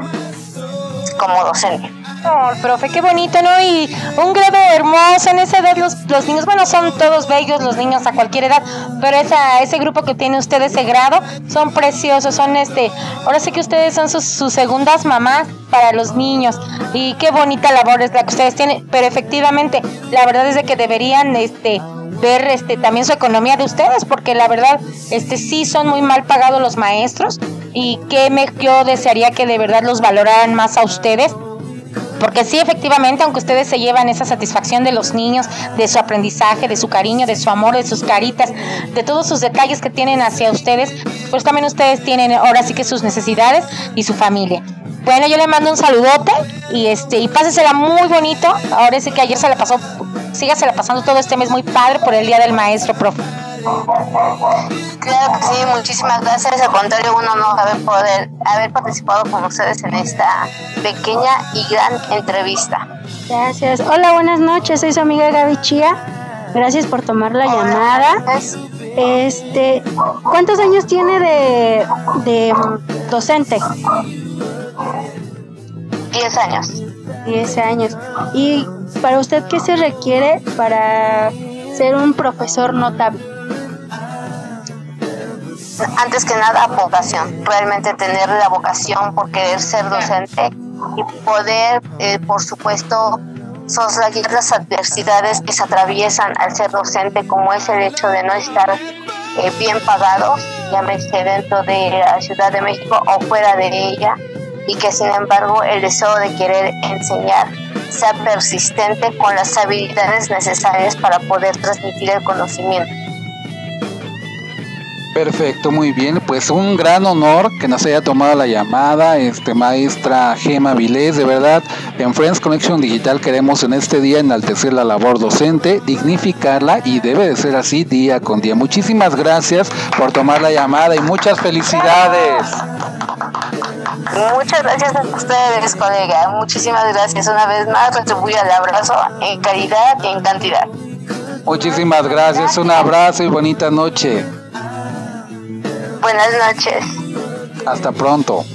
como docente.
Oh, profe, qué bonito, ¿no? Y un grado hermoso en esa edad los, los niños, bueno, son todos bellos los niños a cualquier edad, pero esa, ese grupo que tiene usted ese grado son preciosos, son este, ahora sí que ustedes son sus, sus segundas mamás para los niños y qué bonita labor es la que ustedes tienen, pero efectivamente, la verdad es de que deberían este ver este también su economía de ustedes porque la verdad este sí son muy mal pagados los maestros y que me yo desearía que de verdad los valoraran más a ustedes porque sí, efectivamente, aunque ustedes se llevan esa satisfacción de los niños, de su aprendizaje, de su cariño, de su amor, de sus caritas, de todos sus detalles que tienen hacia ustedes, pues también ustedes tienen ahora sí que sus necesidades y su familia. Bueno, yo le mando un saludote y este y pásesela muy bonito. Ahora sí que ayer se la pasó, sígasela pasando todo este mes muy padre por el Día del Maestro, profe.
Claro que sí, muchísimas gracias. Al contrario, un honor haber, poder, haber participado con ustedes en esta pequeña y gran entrevista.
Gracias. Hola, buenas noches. Soy su amiga Gaby Chía. Gracias por tomar la llamada. Este, ¿cuántos años tiene de, de docente?
10 años.
10 años. ¿Y para usted qué se requiere para ser un profesor notable?
Antes que nada, vocación. Realmente tener la vocación por querer ser docente y poder, eh, por supuesto, soslayar las adversidades que se atraviesan al ser docente, como es el hecho de no estar eh, bien pagados, llámese dentro de la Ciudad de México o fuera de ella, y que sin embargo el deseo de querer enseñar sea persistente con las habilidades necesarias para poder transmitir el conocimiento.
Perfecto, muy bien. Pues un gran honor que nos haya tomado la llamada, este maestra Gema Vilés, de verdad. En Friends Connection Digital queremos en este día enaltecer la labor docente, dignificarla y debe de ser así día con día. Muchísimas gracias por tomar la llamada y muchas felicidades.
Muchas gracias a ustedes, colega. Muchísimas gracias una vez más. Retribuye el abrazo en calidad y en cantidad.
Muchísimas gracias. Un abrazo y bonita noche.
Buenas noches.
Hasta pronto.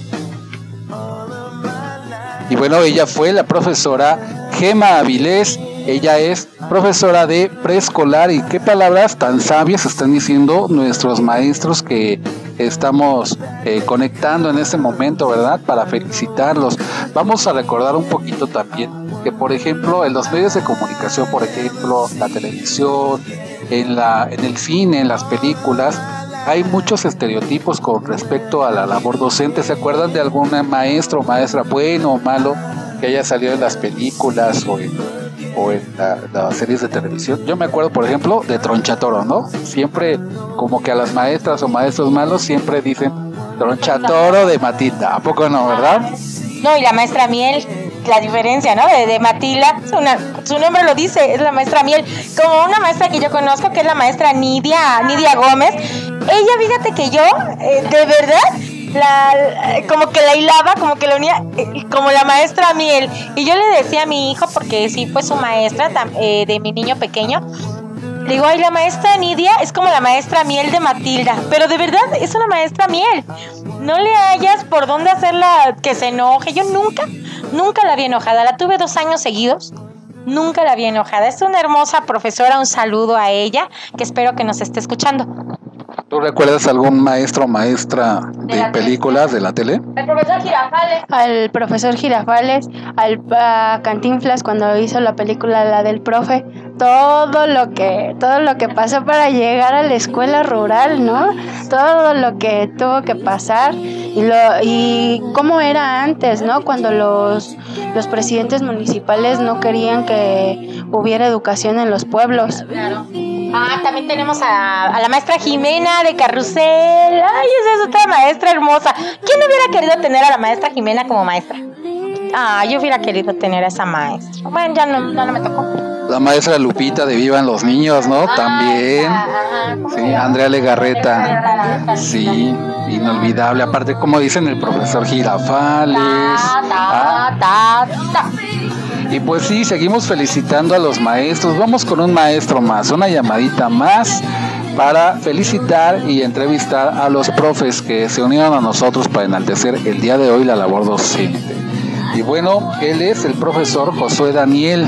Y bueno, ella fue la profesora Gema Avilés. Ella es profesora de preescolar y qué palabras tan sabias están diciendo nuestros maestros que estamos eh, conectando en este momento, ¿verdad? Para felicitarlos. Vamos a recordar un poquito también que, por ejemplo, en los medios de comunicación, por ejemplo, la televisión, en, la, en el cine, en las películas, hay muchos estereotipos con respecto a la labor docente. ¿Se acuerdan de algún maestro o maestra bueno o malo que haya salido en las películas o en, o en las series de televisión? Yo me acuerdo, por ejemplo, de Tronchatoro, ¿no? Siempre, como que a las maestras o maestros malos, siempre dicen Tronchatoro de Matilda. ¿A poco no, verdad?
No, y la maestra Miel, la diferencia, ¿no? De, de Matilda, su nombre lo dice, es la maestra Miel. Como una maestra que yo conozco, que es la maestra Nidia, Nidia Gómez. Ella, fíjate que yo, eh, de verdad, la, como que la hilaba, como que la unía, eh, como la maestra Miel. Y yo le decía a mi hijo, porque sí fue su maestra eh, de mi niño pequeño, le digo, ay, la maestra Nidia es como la maestra Miel de Matilda, pero de verdad es una maestra Miel. No le hayas por dónde hacerla que se enoje. Yo nunca, nunca la vi enojada. La tuve dos años seguidos. Nunca la vi enojada. Es una hermosa profesora. Un saludo a ella, que espero que nos esté escuchando.
¿Tú recuerdas algún maestro o maestra de,
De la
películas de la tele?
El profesor Girafales.
Al profesor Girafales, al a Cantinflas cuando hizo la película la del profe, todo lo que todo lo que pasó para llegar a la escuela rural, ¿no? Todo lo que tuvo que pasar y lo y cómo era antes, ¿no? Cuando los los presidentes municipales no querían que hubiera educación en los pueblos.
Ah, también tenemos a, a la maestra Jimena de Carrusel. Ay, esa es otra maestra hermosa. ¿Quién no hubiera querido tener a la maestra Jimena como maestra? Ah, yo hubiera querido tener a esa maestra. Bueno, ya no, no, no me tocó.
La maestra Lupita de Vivan los Niños, ¿no? También. Sí, Andrea Legarreta. Sí, inolvidable. Aparte, como dicen el profesor Girafales. Ah,
Ta, ta, ta.
Y pues sí, seguimos felicitando a los maestros. Vamos con un maestro más, una llamadita más para felicitar y entrevistar a los profes que se unieron a nosotros para enaltecer el día de hoy la labor docente. Y bueno, él es el profesor Josué Daniel.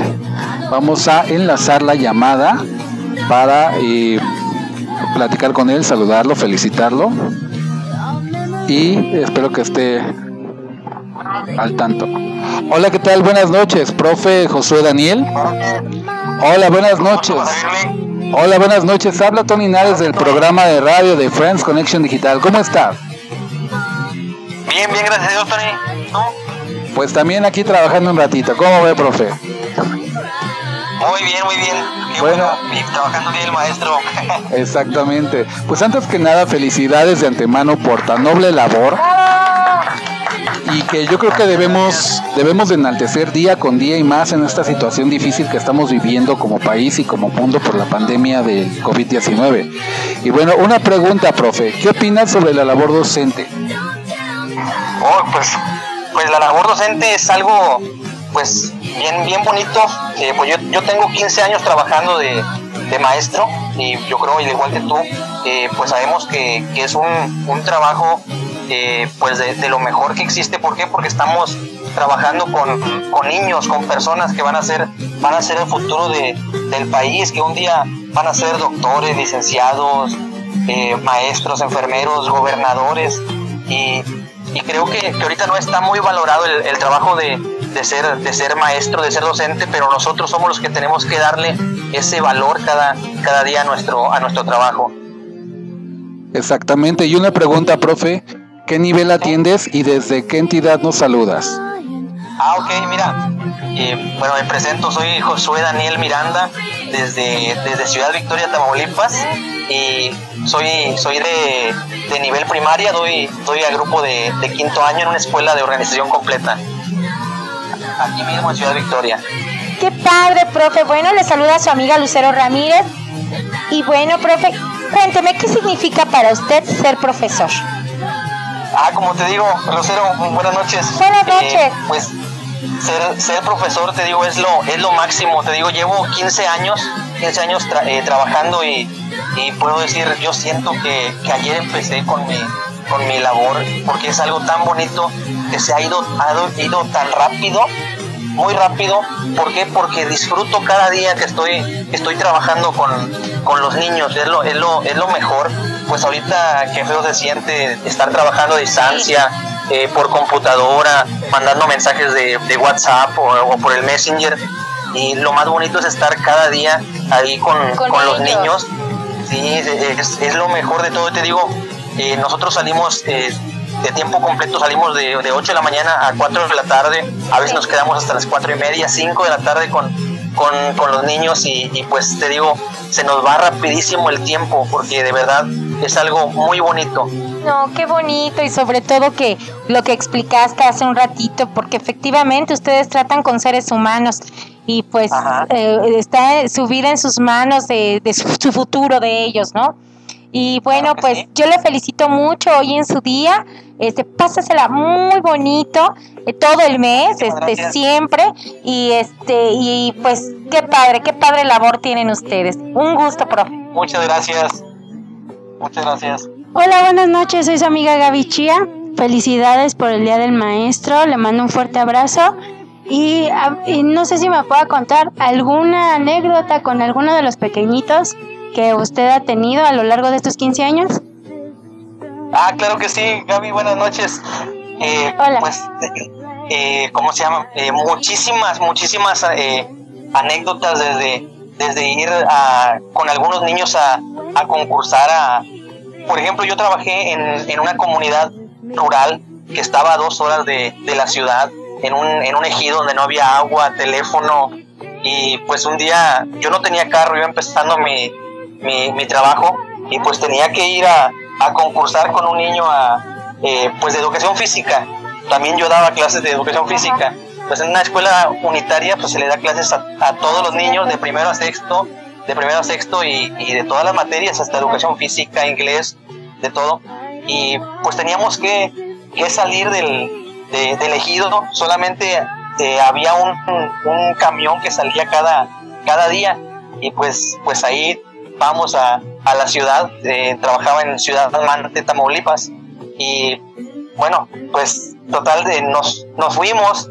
Vamos a enlazar la llamada para eh, platicar con él, saludarlo, felicitarlo. Y espero que esté al tanto. Hola, ¿qué tal? Buenas noches, profe Josué Daniel. Hola, buenas noches. Hola, buenas noches. Habla Tony Nares del programa de radio de Friends Connection Digital. ¿Cómo está?
Bien, bien, gracias a Dios, Tony.
Pues también aquí trabajando un ratito. ¿Cómo ve, profe?
Muy bien, muy bien. bueno, trabajando bien el maestro.
Exactamente. Pues antes que nada, felicidades de antemano por tan noble labor y que yo creo que debemos, debemos de enaltecer día con día y más en esta situación difícil que estamos viviendo como país y como mundo por la pandemia del COVID-19. Y bueno, una pregunta, profe, ¿qué opinas sobre la labor docente?
Oh, pues, pues la labor docente es algo pues bien, bien bonito. Eh, pues yo, yo tengo 15 años trabajando de, de maestro y yo creo, al igual que tú, eh, pues sabemos que, que es un, un trabajo eh, pues de, lo mejor que existe. ¿Por qué? Porque estamos trabajando con, con, niños, con personas que van a ser, van a ser el futuro de, del país, que un día van a ser doctores, licenciados, eh, maestros, enfermeros, gobernadores. Y, y creo que, que, ahorita no está muy valorado el, trabajo de, de, ser, de ser maestro, de ser docente, pero nosotros somos los que tenemos que darle ese valor cada, cada día a nuestro, a nuestro trabajo.
Exactamente. Y una pregunta, profe. ¿Qué nivel atiendes y desde qué entidad nos saludas?
Ah, ok, mira. Eh, bueno, me presento, soy Josué Daniel Miranda desde, desde Ciudad Victoria, Tamaulipas. Y soy, soy de, de nivel primaria, doy, doy a grupo de, de quinto año en una escuela de organización completa. Aquí mismo en Ciudad Victoria.
Qué padre, profe. Bueno, le saluda a su amiga Lucero Ramírez. Y bueno, profe, cuénteme, ¿qué significa para usted ser profesor?
Ah, como te digo, Rosero, buenas noches.
Buenas eh, noches.
pues ser, ser profesor, te digo, es lo, es lo máximo. Te digo, llevo 15 años, 15 años eh, trabajando y, y, puedo decir, yo siento que, que, ayer empecé con mi, con mi labor porque es algo tan bonito que se ha ido, ha ido tan rápido muy rápido. ¿Por qué? Porque disfruto cada día que estoy, estoy trabajando con, con los niños. Es lo, es, lo, es lo mejor. Pues ahorita qué feo se siente estar trabajando a distancia, eh, por computadora, mandando mensajes de, de WhatsApp o, por el Messenger. Y lo más bonito es estar cada día ahí con, con, los niños. Sí, es, es, lo mejor de todo. Te digo, eh, nosotros salimos eh, de tiempo completo salimos de, de 8 de la mañana a 4 de la tarde, a veces nos quedamos hasta las 4 y media, 5 de la tarde con, con, con los niños y, y, pues te digo, se nos va rapidísimo el tiempo porque de verdad es algo muy bonito.
No, qué bonito y sobre todo que lo que explicaste hace un ratito, porque efectivamente ustedes tratan con seres humanos y pues eh, está su vida en sus manos de, de su, su futuro de ellos, ¿no? Y bueno, pues yo le felicito mucho hoy en su día. Este, pásasela muy bonito eh, todo el mes, este, siempre. Y este, y pues qué padre, qué padre labor tienen ustedes. Un gusto, profe.
Muchas gracias. Muchas gracias.
Hola, buenas noches. Soy su amiga Gaby Chía. Felicidades por el Día del Maestro. Le mando un fuerte abrazo. Y, y no sé si me pueda contar alguna anécdota con alguno de los pequeñitos que usted ha tenido a lo largo de estos 15 años?
Ah, claro que sí, Gaby, buenas noches. Eh,
Hola.
Pues, eh, ¿cómo se llama? Eh, muchísimas, muchísimas eh, anécdotas desde, desde ir a, con algunos niños a, a concursar a... Por ejemplo, yo trabajé en, en, una comunidad rural que estaba a dos horas de, de la ciudad, en un, en un ejido donde no había agua, teléfono, y pues un día yo no tenía carro, iba empezando mi, mi, mi trabajo y pues tenía que ir a, a concursar con un niño a, eh, pues de educación física. También yo daba clases de educación física. Pues en una escuela unitaria pues se le da clases a, a todos los niños de primero a sexto, de primero a sexto y, y, de todas las materias, hasta educación física, inglés, de todo. Y pues teníamos que, que salir del, de, del ejido, solamente eh, había un, un, camión que salía cada, cada día y pues, pues ahí vamos a, a la ciudad, eh, trabajaba en Ciudad Mante, Tamaulipas, y bueno, pues total, de nos, nos fuimos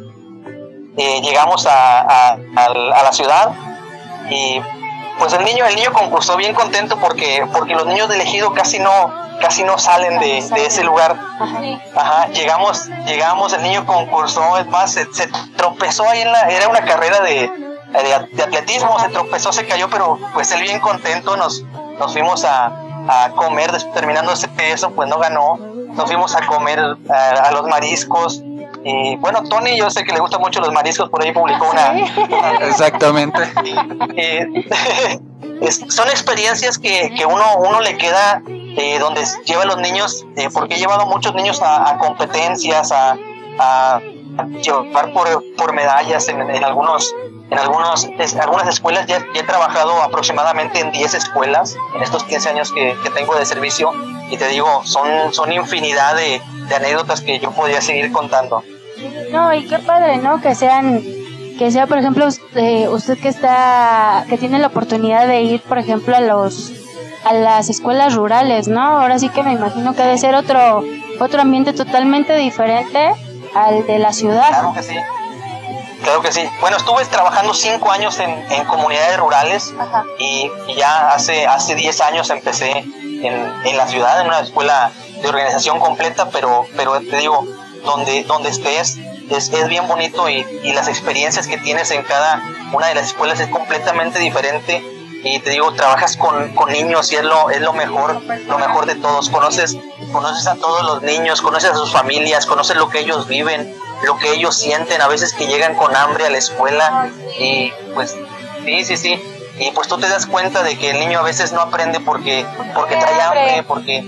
eh, llegamos a, la ciudad y pues el niño, el niño concursó bien contento porque, porque los niños de elegido casi no, casi no salen de, ese lugar. Ajá, llegamos, llegamos, el niño concursó, es más, se, tropezó ahí en la, era una carrera de, de, atletismo, se tropezó, se cayó, pero pues él bien contento, nos, nos fuimos a, a comer, terminando eso, pues no ganó, nos fuimos a comer a, los mariscos, y bueno, Tony, yo sé que le gustan mucho los mariscos, por ahí publicó una.
Exactamente.
son experiencias que, que, uno, uno le queda eh, donde lleva a los niños, eh, porque he llevado muchos niños a, competencias, a, a, llevar por, por medallas en, en algunos en algunos, algunas escuelas ya, he trabajado aproximadamente en 10 escuelas en estos 15 años que, que, tengo de servicio y te digo, son, son infinidad de, de anécdotas que yo podría seguir contando.
No, y qué padre, ¿no? Que sean que sea por ejemplo usted, usted, que está que tiene la oportunidad de ir por ejemplo a los a las escuelas rurales no ahora sí que me imagino que debe ser otro otro ambiente totalmente diferente al de la ciudad
claro que sí Claro que sí. Bueno, estuve trabajando cinco años en, en comunidades rurales y, ya hace hace diez años empecé en, en, la ciudad, en una escuela de organización completa, pero, pero te digo, donde, donde estés es, es bien bonito y, y, las experiencias que tienes en cada una de las escuelas es completamente diferente y te digo, trabajas con, con niños y es lo, es lo mejor, lo mejor de todos. Conoces, conoces a todos los niños, conoces a sus familias, conoces lo que ellos viven, lo que ellos sienten, a veces que llegan con hambre a la escuela y pues sí, sí, sí. Y pues tú te das cuenta de que el niño a veces no aprende porque, porque trae hambre, porque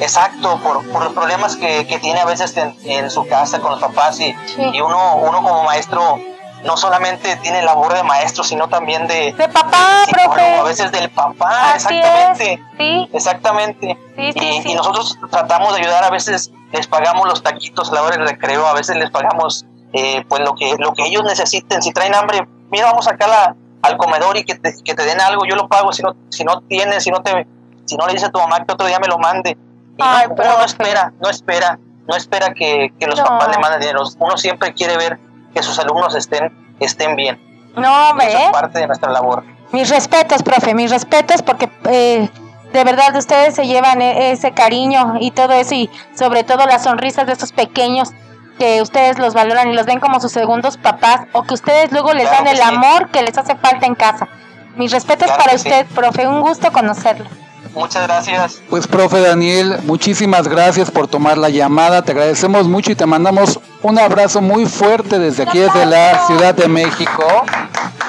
exacto, por, por los problemas que, que tiene a veces en, su casa con los papás y, y uno, uno como maestro no solamente tiene labor de maestro, sino también de,
de papá, profe.
A veces del papá, exactamente. Sí. Exactamente. y, y, nosotros tratamos de ayudar, a veces les pagamos los taquitos a la hora del recreo, a veces les pagamos eh, pues lo que, lo que ellos necesiten. Si traen hambre, mira, vamos acá la, al comedor y que te, que te den algo, yo lo pago. Si no, si no tienes, si no te, si no le dices a tu mamá que otro día me lo mande. Ay, no, uno no espera, no espera, no espera que, que los papás le manden dinero. Uno siempre quiere ver que sus alumnos estén, estén bien.
No, hombre.
es parte de nuestra labor.
Mis respetos, profe, mis respetos porque eh, de verdad ustedes se llevan e, ese cariño y todo eso y sobre todo las sonrisas de esos pequeños que ustedes los valoran y los ven como sus segundos papás o que ustedes luego les dan el amor que les hace falta en casa. Mis respetos para usted, profe, un gusto conocerlo.
Muchas gracias.
Pues, profe Daniel, muchísimas gracias por tomar la llamada. Te agradecemos mucho y te mandamos un abrazo muy fuerte desde aquí, desde la Ciudad de México.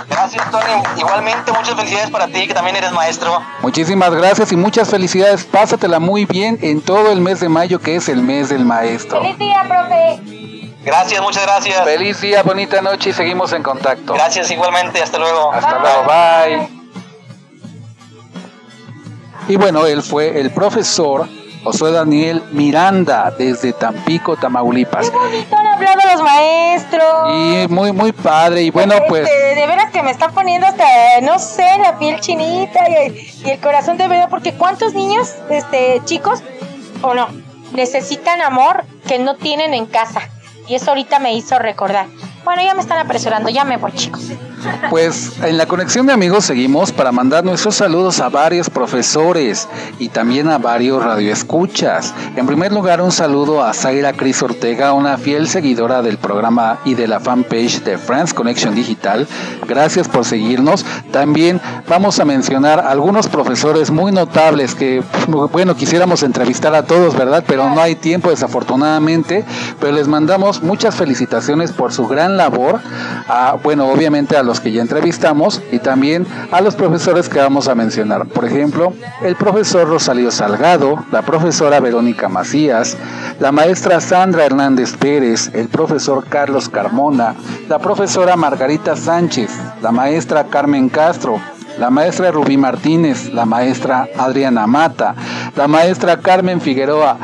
Gracias, Tony. Igualmente, muchas felicidades para ti, que también eres maestro.
Muchísimas gracias y muchas felicidades. Pásatela muy bien en todo el mes de mayo, que es el mes del maestro.
¡Feliz día, profe!
Gracias, muchas gracias.
Feliz día, bonita noche y seguimos en contacto.
Gracias, igualmente. Hasta luego.
Hasta luego. Bye. Y bueno, él fue el profesor Josué Daniel Miranda desde Tampico, Tamaulipas.
Qué bonito han hablado los maestros.
Y muy, muy padre. Y bueno,
este,
pues.
De veras que me están poniendo hasta, no sé, la piel chinita y, el corazón de verdad, porque ¿cuántos niños, este, chicos, o no, necesitan amor que no tienen en casa? Y eso ahorita me hizo recordar. Bueno, ya me están apresurando, ya me voy, chicos.
Pues en la conexión de amigos seguimos para mandar nuestros saludos a varios profesores y también a varios radioescuchas. En primer lugar, un saludo a Zaira Cris Ortega, una fiel seguidora del programa y de la fanpage de France Connection Digital. Gracias por seguirnos. También vamos a mencionar algunos profesores muy notables que, bueno, quisiéramos entrevistar a todos, ¿verdad? Pero no hay tiempo, desafortunadamente. Pero les mandamos muchas felicitaciones por su gran labor. A, bueno, obviamente a los que ya entrevistamos y también a los profesores que vamos a mencionar. Por ejemplo, el profesor Rosalío Salgado, la profesora Verónica Macías, la maestra Sandra Hernández Pérez, el profesor Carlos Carmona, la profesora Margarita Sánchez, la maestra Carmen Castro, la maestra Rubí Martínez, la maestra Adriana Mata, la maestra Carmen Figueroa,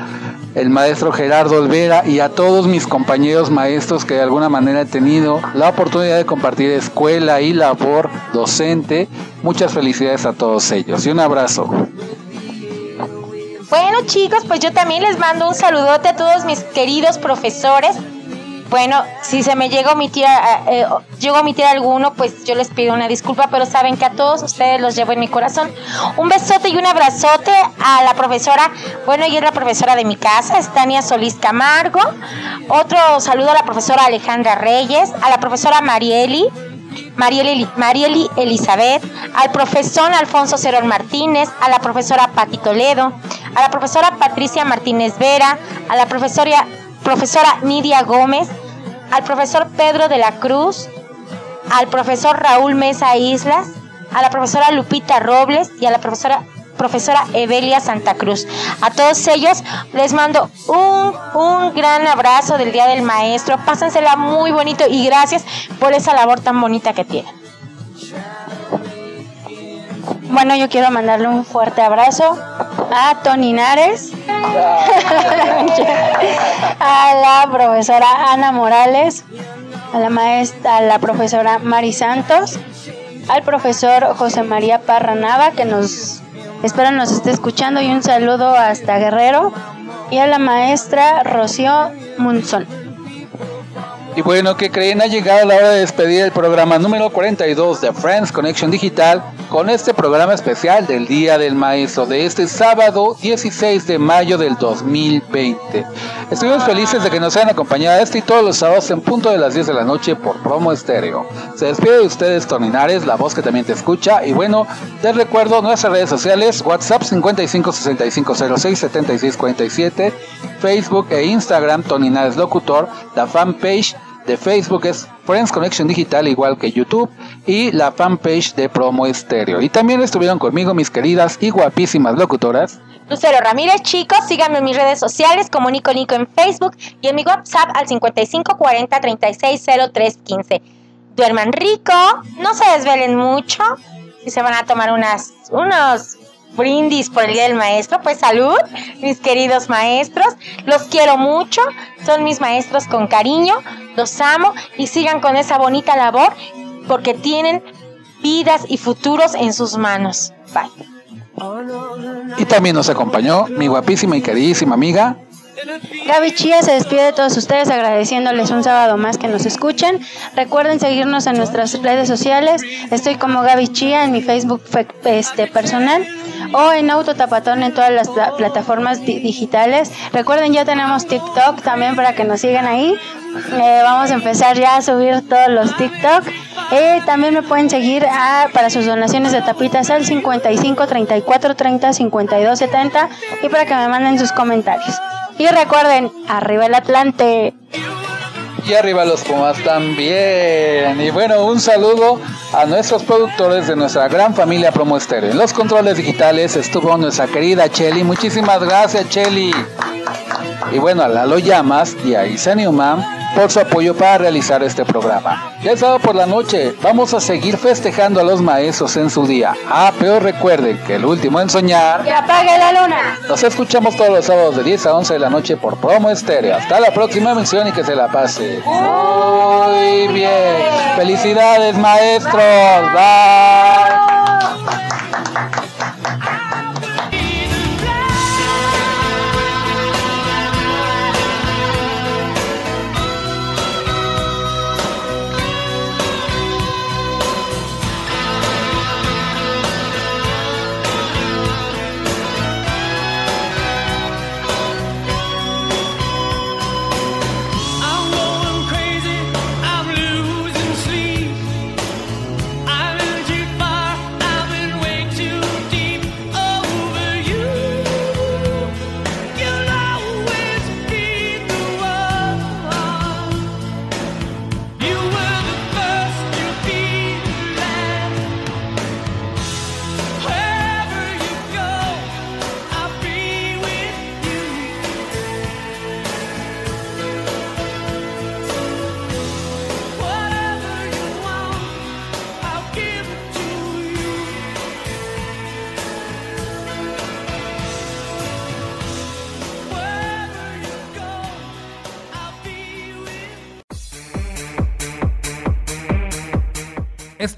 el maestro Gerardo Olvera y a todos mis compañeros maestros que de alguna manera he tenido la oportunidad de compartir escuela y labor docente. Muchas felicidades a todos ellos y un abrazo.
Bueno chicos, pues yo también les mando un saludote a todos mis queridos profesores Bueno, si se me llegó a omitir, eh, llegó a omitir alguno, pues yo les pido una disculpa, pero saben que a todos ustedes los llevo en mi corazón. Un besote y un abrazote a la profesora, bueno, ella es la profesora de mi casa, es Tania Solís Camargo. Otro saludo a la profesora Alejandra Reyes, a la profesora Marieli, Marieli, Marieli Elizabeth, al profesor Alfonso Cerón Martínez, a la profesora Pati Toledo, a la profesora Patricia Martínez Vera, a la profesora, profesora Nidia Gómez, al profesor Pedro de la Cruz, al profesor Raúl Mesa Islas, a la profesora Lupita Robles y a la profesora profesora Evelia Santa Cruz. A todos ellos les mando un, un gran abrazo del Día del Maestro. Pásensela muy bonito y gracias por esa labor tan bonita que tienen.
Bueno, yo quiero mandarle un fuerte abrazo a Tony Nares, a la profesora Ana Morales, a la maestra, a la profesora Mari Santos, al profesor José María Parra Nava, que nos espero nos esté escuchando, y un saludo hasta Guerrero, y a la maestra Rocío Munzón.
Y bueno, que creen? Ha llegado la hora de despedir el programa número 42 de Friends Connection Digital con este programa especial del Día del Maestro de este sábado 16 de mayo del 2020. Estuvimos felices de que nos hayan acompañado este y todos los sábados en punto de las 10 de la noche por Promo Estéreo. Se despide de ustedes, Torninares, la voz que también te escucha. Y bueno, te recuerdo nuestras redes sociales, WhatsApp 5565067647, Facebook e Instagram, Toninares Locutor, la fanpage de Facebook es Friends Connection Digital, igual que YouTube, y la fanpage de Promo Estéreo. Y también estuvieron conmigo mis queridas y guapísimas locutoras.
Lucero Ramírez, chicos, síganme en mis redes sociales como Nico Nico en Facebook y en mi WhatsApp al 55 40 36 03 15. Duerman rico, no se desvelen mucho, si se van a tomar unas, unos brindis por el Día del Maestro, pues salud, mis queridos maestros, los quiero mucho, son mis maestros con cariño, los amo y sigan con esa bonita labor porque tienen vidas y futuros en sus manos. Bye.
Y también nos acompañó mi guapísima y queridísima amiga
Gaby Chía se despide de todos ustedes agradeciéndoles un sábado más que nos escuchen. Recuerden seguirnos en nuestras redes sociales. Estoy como Gaby Chía en mi Facebook este, personal o en Autotapatón en todas las plataformas digitales. Recuerden, ya tenemos TikTok también para que nos sigan ahí. Eh, vamos a empezar ya a subir todos los TikTok. Eh, también me pueden seguir a, para sus donaciones de tapitas al 55 34 30 52 70 y para que me manden sus comentarios. Y recuerden, arriba el Atlante.
Y arriba los Pumas también. Y bueno, un saludo a nuestros productores de nuestra gran familia Promo Estéreo. En los controles digitales estuvo nuestra querida Chelly. Muchísimas gracias, Chelly. Y bueno, a Lalo Llamas y a Isa Newman por su apoyo para realizar este programa. Ya sábado por la noche, vamos a seguir festejando a los maestros en su día. Ah, pero recuerden que el último en soñar...
¡Que apague la luna!
Nos escuchamos todos los sábados de 10 a 11 de la noche por Promo Estéreo. Hasta la próxima emisión y que se la pase. Muy bien. Felicidades, maestros. Bye.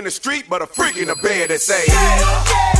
in the
street, but a freak in the bed that say.
Yeah, yeah.